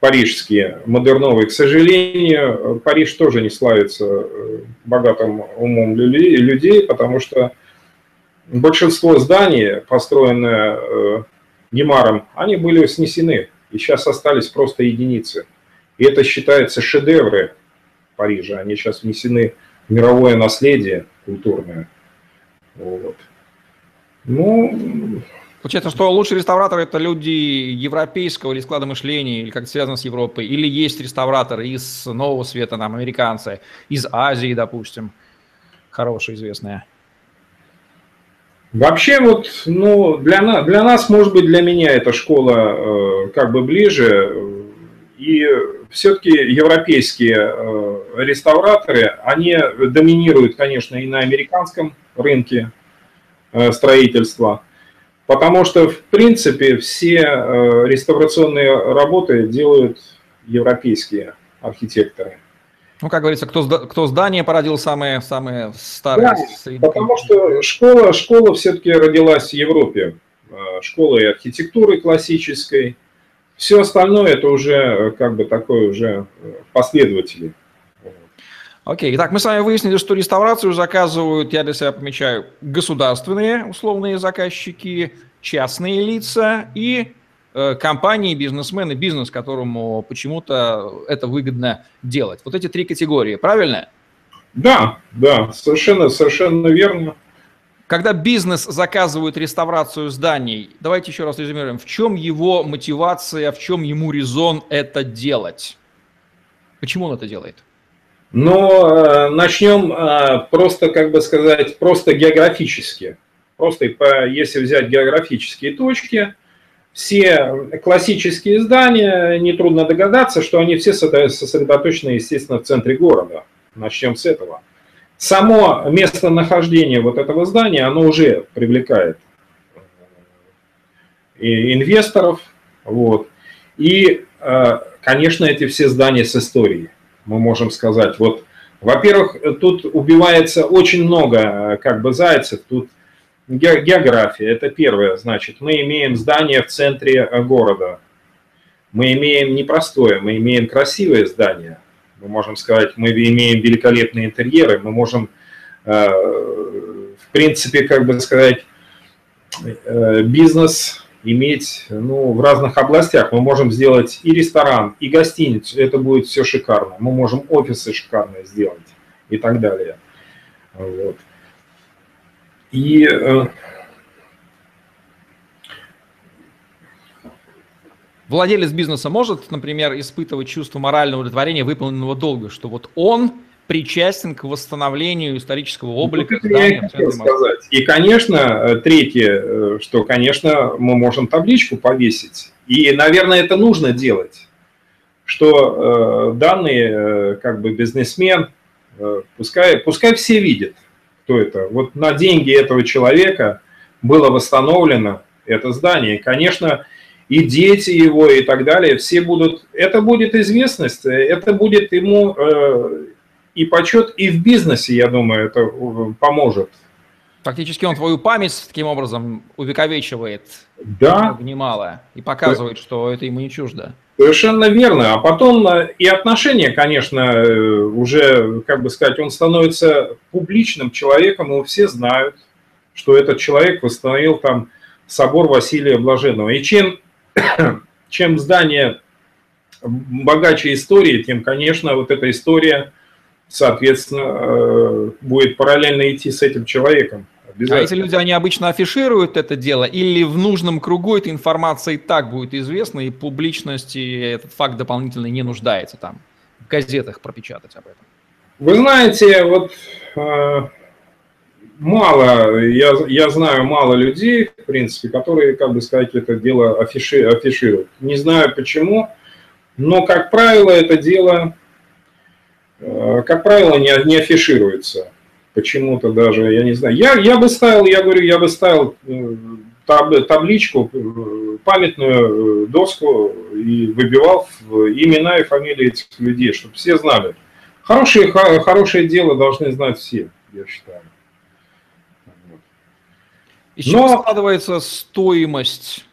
парижские, модерновые, к сожалению, Париж тоже не славится богатым умом людей, потому что большинство зданий, построенные Гемаром, они были снесены, и сейчас остались просто единицы. И это считается шедевры Парижа. Они сейчас внесены в мировое наследие культурное. Вот. Ну, Получается, что лучшие реставраторы это люди европейского или склада мышления, или как-то связано с Европой, или есть реставраторы из Нового Света, там, американцы, из Азии, допустим, хорошие, известные. Вообще вот, ну, для, нас, для нас, может быть, для меня эта школа э, как бы ближе. И все-таки европейские э, реставраторы, они доминируют, конечно, и на американском рынке э, строительства, потому что, в принципе, все э, реставрационные работы делают европейские архитекторы. Ну, как говорится, кто, кто здание породил самые, самые старые. Да, потому что школа, школа все-таки родилась в Европе. Э, школа и архитектуры классической. Все остальное это уже э, как бы такое уже последователи. Окей, итак, мы с вами выяснили, что реставрацию заказывают, я для себя помечаю, государственные условные заказчики, частные лица и Э, компании, бизнесмены, бизнес, которому почему-то это выгодно делать. Вот эти три категории, правильно? Да, да, совершенно, совершенно верно. Когда бизнес заказывает реставрацию зданий, давайте еще раз резюмируем, в чем его мотивация, в чем ему резон это делать? Почему он это делает? Ну, э, начнем э, просто, как бы сказать, просто географически. Просто если взять географические точки, все классические здания, нетрудно догадаться, что они все сосредоточены, естественно, в центре города. Начнем с этого. Само местонахождение вот этого здания, оно уже привлекает и инвесторов. Вот. И, э, конечно, эти все здания с историей, мы можем сказать. Вот, во-первых, тут убивается очень много э, как бы зайцев, тут География – это первое. Значит, мы имеем здание в центре э, города. Мы имеем непростое, мы имеем красивое здание. Мы можем сказать, мы имеем великолепные интерьеры, мы можем, э, в принципе, как бы сказать, бизнес иметь ну, в разных областях. Мы можем сделать и ресторан, и гостиницу, это будет все шикарно. Мы можем офисы шикарные сделать и так далее. Вот. И э, Владелец бизнеса может, например, испытывать чувство морального удовлетворения выполненного долга, что вот он причастен к восстановлению исторического ну, облика здания. Я хотел сказать. И, конечно, э, третье, э, что, конечно, мы можем табличку повесить. И, наверное, это нужно делать, что э, данный э, как бы бизнесмен, э, пускай, пускай все видят, кто это. Вот на деньги этого человека было восстановлено это здание. конечно, и дети его и так далее, все будут, это будет известность, это будет ему э, и почет, и в бизнесе, я думаю, это э, поможет. Фактически он твою память таким образом увековечивает да. немало и показывает, что это ему не чуждо. Совершенно верно. А потом э, и отношения, конечно, э, уже, как бы сказать, он становится публичным человеком, его все знают, что этот человек восстановил там собор Василия Блаженного. И чем, чем здание богаче истории, тем, конечно, вот эта история, соответственно, э, будет параллельно идти с этим человеком. А эти люди, они обычно афишируют это дело, или в нужном кругу эта информация и так будет известна, и публичности этот факт дополнительно не нуждается там, в газетах пропечатать об этом? Вы знаете, вот э, мало, я, я знаю мало людей, в принципе, которые, как бы сказать, это дело афиши, афишируют. Не знаю почему, но, как правило, это дело, как правило, не, не афишируется почему-то даже, я не знаю. Я, я бы ставил, я говорю, я бы ставил э, таб, табличку, э, памятную э, доску и выбивал имена и фамилии этих людей, чтобы все знали. Хорошее, хорошее дело должны знать все, я считаю. Из чего Но... складывается стоимость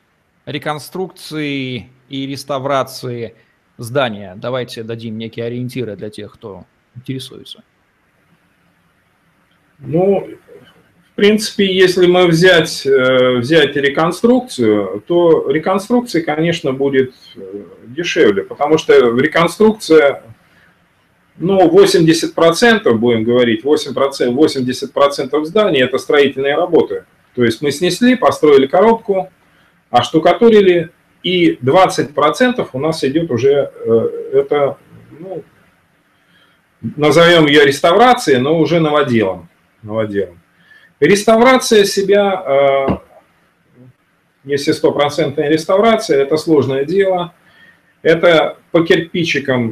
реконструкции и реставрации здания? Давайте дадим некие ориентиры для тех, кто интересуется. Ну, в принципе, если мы взять, э, взять реконструкцию, то реконструкция, конечно, будет э, дешевле, потому что реконструкция, ну, 80%, будем говорить, 8%, 80% зданий – это строительные работы. То есть мы снесли, построили коробку, оштукатурили, и 20% у нас идет уже, э, это, ну, назовем ее реставрацией, но уже новоделом новоделом. Реставрация себя, если стопроцентная реставрация, это сложное дело. Это по кирпичикам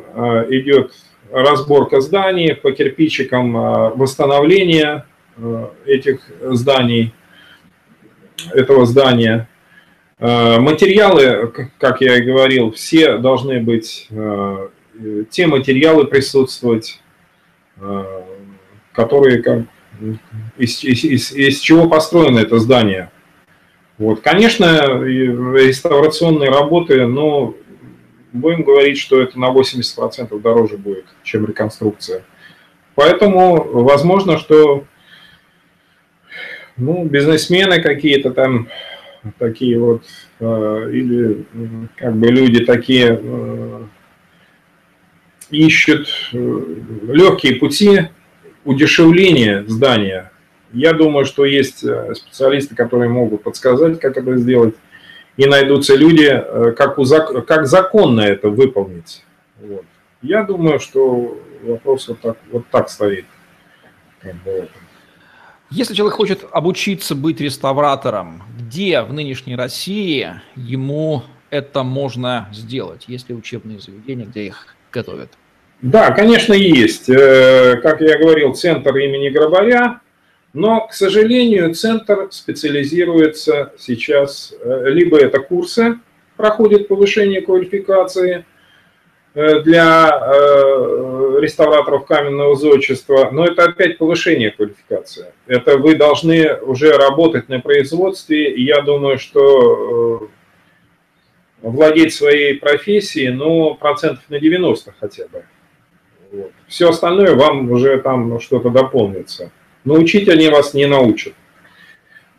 идет разборка зданий, по кирпичикам восстановление этих зданий, этого здания. Материалы, как я и говорил, все должны быть, те материалы присутствовать, которые как, из, из, из чего построено это здание. Вот. Конечно, реставрационные работы, но будем говорить, что это на 80% дороже будет, чем реконструкция. Поэтому возможно, что ну, бизнесмены какие-то там, такие вот, э, или как бы люди такие э, ищут э, легкие пути удешевления здания. Я думаю, что есть специалисты, которые могут подсказать, как это сделать, и найдутся люди, как, у, как законно это выполнить. Вот. Я думаю, что вопрос вот так, вот так стоит. Если человек хочет обучиться быть реставратором, где в нынешней России ему это можно сделать? Есть ли учебные заведения, где их готовят? Да, конечно, есть. Э, как я говорил, центр имени Грабаря, но, к сожалению, центр специализируется сейчас, э, либо это курсы, проходит повышение квалификации для реставраторов каменного зодчества, но это опять повышение квалификации. Это вы должны уже работать на производстве, и я думаю, что владеть своей профессией, ну, процентов на 90 хотя бы. Вот. Все остальное вам уже там что-то дополнится. Научить они вас не научат.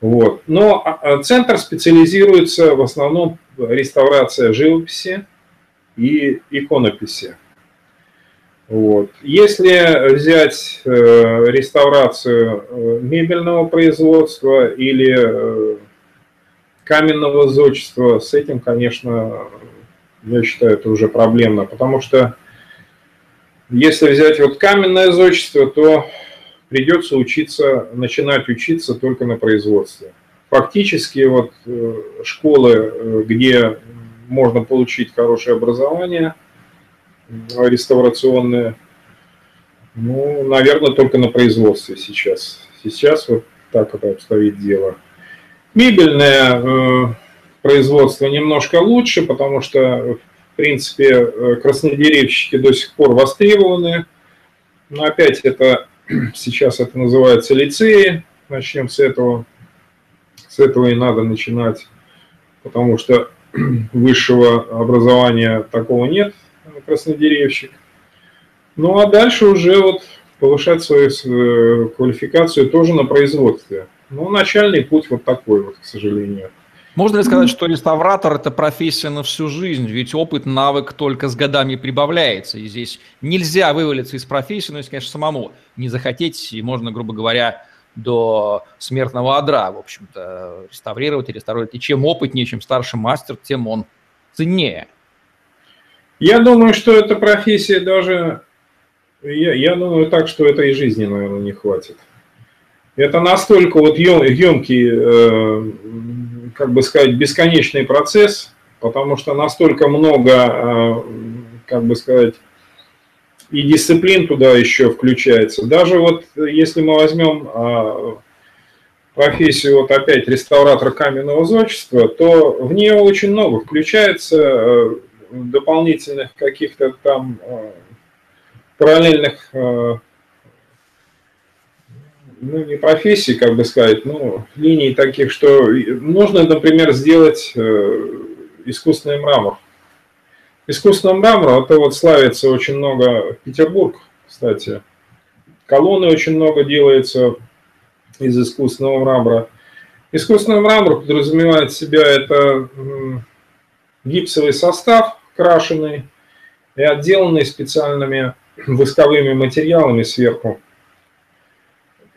Вот. Но а, а, центр специализируется в основном в реставрации живописи и иконописи. Вот. Если взять э, реставрацию э, мебельного производства или э, каменного зодчества, с этим, конечно, я считаю, это уже проблемно, потому что если взять вот каменное зодчество, то придется учиться, начинать учиться только на производстве. Фактически вот э, школы, э, где можно получить хорошее образование реставрационное, ну, наверное, только на производстве сейчас. Сейчас вот так это обстоит дело. Мебельное э, производство немножко лучше, потому что принципе, э, краснодеревщики до сих пор востребованы. Но опять это, сейчас это называется лицеи. Начнем с этого. С этого и надо начинать, потому что высшего образования такого нет, краснодеревщик. Ну а дальше уже вот повышать свою э, квалификацию тоже на производстве. Ну, начальный путь вот такой вот, к сожалению. Можно ли сказать, что реставратор – это профессия на всю жизнь? Ведь опыт, навык только с годами прибавляется. И здесь нельзя вывалиться из профессии, но если, конечно, самому не захотеть, и можно, грубо говоря, до смертного одра, в общем-то, реставрировать и реставрировать. И чем опытнее, чем старше мастер, тем он ценнее. Я думаю, что эта профессия даже... Я, я думаю так, что этой жизни, наверное, не хватит. Это настолько вот емкий э, как бы сказать, бесконечный процесс, потому что настолько много, э, как бы сказать, и дисциплин туда еще включается. Даже вот если мы возьмем э, профессию, вот опять реставратор каменного зодчества, то в нее очень много включается э, дополнительных каких-то там параллельных ну, не профессии, как бы сказать, ну, линий таких, что нужно, например, сделать э, искусственный мрамор. Искусственный мрамор, это вот славится очень много Петербург, кстати. Колонны очень много делается из искусственного мрамора. Искусственный мрамор подразумевает себя это гипсовый состав, крашеный и отделанный специальными восковыми материалами сверху.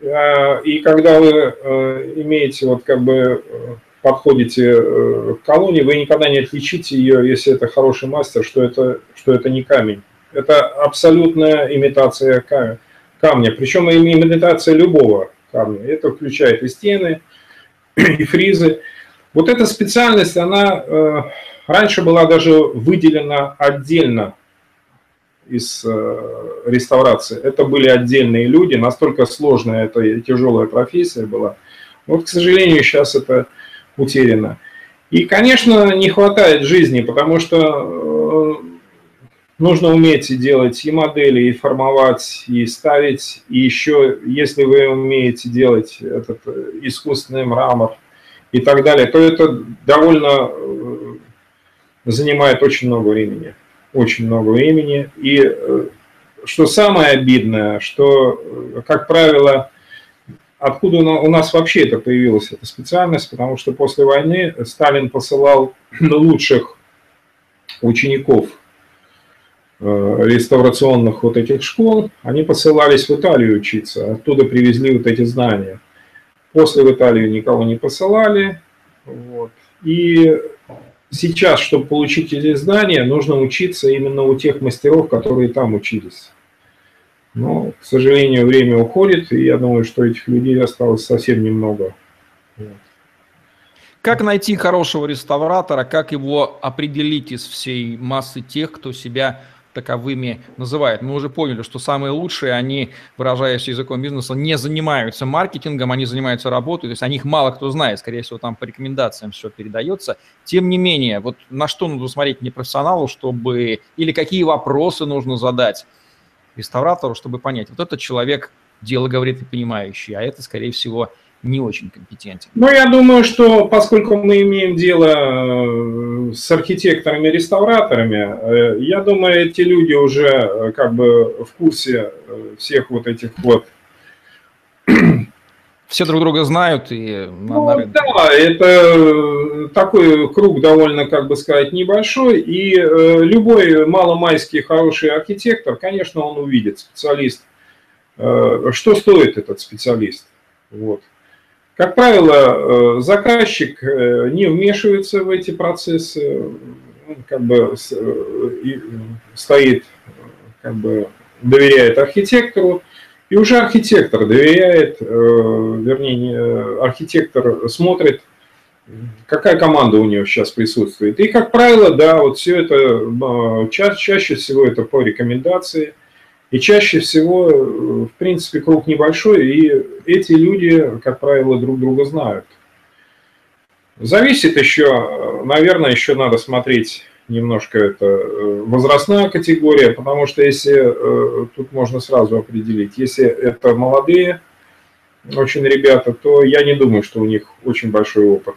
А, и когда вы э, имеете, вот как бы э, подходите э, к колонии, вы никогда не отличите ее, если это хороший мастер, что это, что это не камень. Это абсолютная имитация камня. Причем имитация любого камня. Это включает и стены, и фризы. Вот эта специальность, она э, раньше была даже выделена отдельно из э, реставрации. Это были отдельные люди, настолько сложная эта тяжелая профессия была. Вот, к сожалению, сейчас это утеряно. И, конечно, не хватает жизни, потому что э, нужно уметь и делать и модели, и формовать, и ставить. И еще, если вы умеете делать этот э, искусственный мрамор и так далее, то это довольно э, занимает очень много времени. Очень много времени. И что самое обидное, что, как правило, откуда у нас вообще это появилась, эта специальность, потому что после войны Сталин посылал лучших учеников – Э, реставрационных вот этих школ, они посылались в Италию учиться, оттуда привезли вот эти знания. После в Италию никого не посылали. Вот. И сейчас, чтобы получить эти знания, нужно учиться именно у тех мастеров, которые там учились. Но, к сожалению, время уходит, и я думаю, что этих людей осталось совсем немного. Как найти хорошего реставратора, как его определить из всей массы тех, кто себя таковыми называют. Мы уже поняли, что самые лучшие, они, выражаясь языком бизнеса, не занимаются маркетингом, они занимаются работой, то есть о них мало кто знает, скорее всего, там по рекомендациям все передается. Тем не менее, вот на что нужно смотреть непрофессионалу, чтобы, или какие вопросы нужно задать реставратору, чтобы понять, вот этот человек дело говорит и понимающий, а это, скорее всего, не очень компетентен. Ну, я думаю, что поскольку мы имеем дело э, с архитекторами-реставраторами, э, я думаю, эти люди уже э, как бы в курсе всех вот этих вот все друг друга знают и ну, на Да, это такой круг довольно, как бы сказать, небольшой, и э, любой маломайский хороший архитектор, конечно, он увидит специалист, э, что стоит этот специалист. Вот. Как правило, э, заказчик э, не вмешивается в эти процессы, он как бы э, стоит, как бы доверяет архитектору, и уже архитектор доверяет, вернее, архитектор смотрит, какая команда у него сейчас присутствует. И, как правило, да, вот все это, ча чаще всего это по рекомендации – и чаще всего, э, в принципе, круг небольшой, и эти люди, как правило, друг друга знают. Зависит еще, наверное, еще надо смотреть немножко это э, возрастная категория, потому что если, э, тут можно сразу определить, если это молодые очень ребята, то я не думаю, что у них очень большой опыт.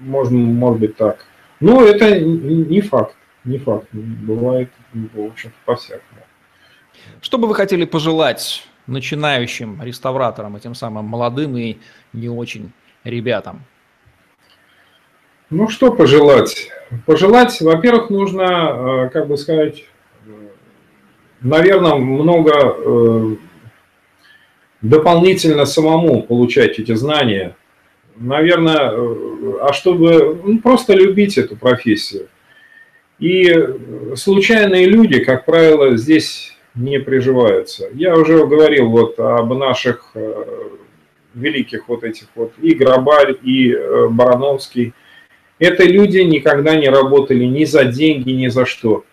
Можно, может быть так. Но это не факт, не факт. Бывает, в общем-то, по-всякому. Что бы вы хотели пожелать начинающим реставраторам, этим самым молодым и не очень ребятам? Ну, что пожелать? Пожелать, во-первых, нужно, э, как бы сказать, наверное, много э, дополнительно самому получать эти знания. Наверное, э, а чтобы ну, просто любить эту профессию. И случайные люди, как правило, здесь не приживаются. Я уже говорил вот об наших великих вот этих вот и Грабарь, и Барановский. Это люди никогда не работали ни за деньги, ни за что.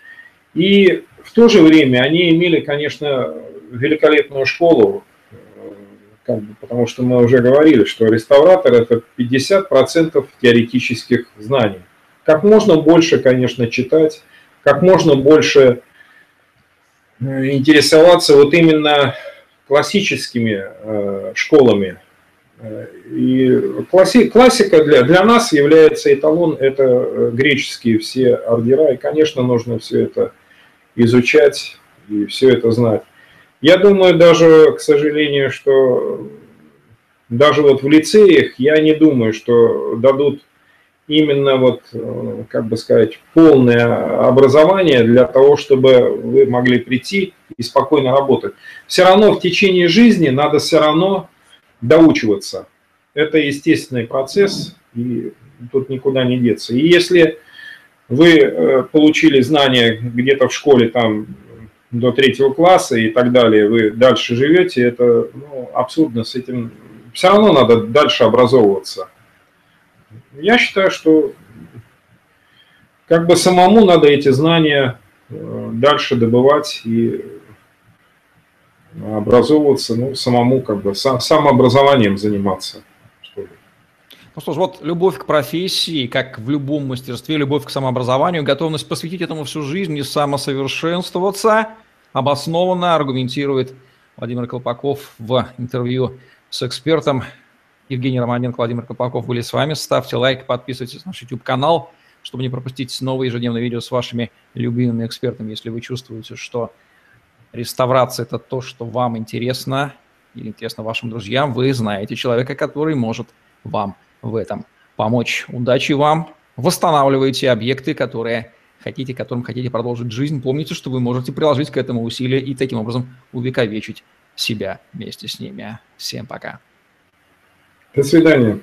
И в то же время они имели, конечно, великолепную школу, э, как бы, потому что мы уже говорили, что реставратор это 50% теоретических знаний. Как можно больше, конечно, читать, как можно больше Э, интересоваться вот именно классическими э, школами. Э, и класси, классика для, для нас является эталон, это греческие все ордера, и, конечно, нужно все это изучать и все это знать. Я думаю даже, к сожалению, что даже вот в лицеях я не думаю, что дадут именно вот, э, как бы сказать, полное образование для того, чтобы вы могли прийти и спокойно работать. Все равно в течение жизни надо все равно доучиваться. Это естественный процесс, и тут никуда не деться. И если вы э, получили знания где-то в школе там до третьего класса и так далее, вы дальше живете, это ну, абсурдно с этим все равно надо дальше образовываться. Я считаю, что как бы самому надо эти знания э, дальше добывать и образовываться, ну, самому как бы сам, самообразованием заниматься. Ну что ж, вот любовь к профессии, как в любом мастерстве, любовь к самообразованию, готовность посвятить этому всю жизнь и самосовершенствоваться, обоснованно аргументирует Владимир Колпаков в интервью с экспертом. Евгений Романенко, Владимир Колпаков были с вами. Ставьте лайк, подписывайтесь на наш YouTube-канал, чтобы не пропустить новые ежедневные видео с вашими любимыми экспертами, если вы чувствуете, что реставрация – это то, что вам интересно или интересно вашим друзьям, вы знаете человека, который может вам в этом помочь. Удачи вам! Восстанавливайте объекты, которые хотите, которым хотите продолжить жизнь. Помните, что вы можете приложить к этому усилия и таким образом увековечить себя вместе с ними. Всем пока. До свидания.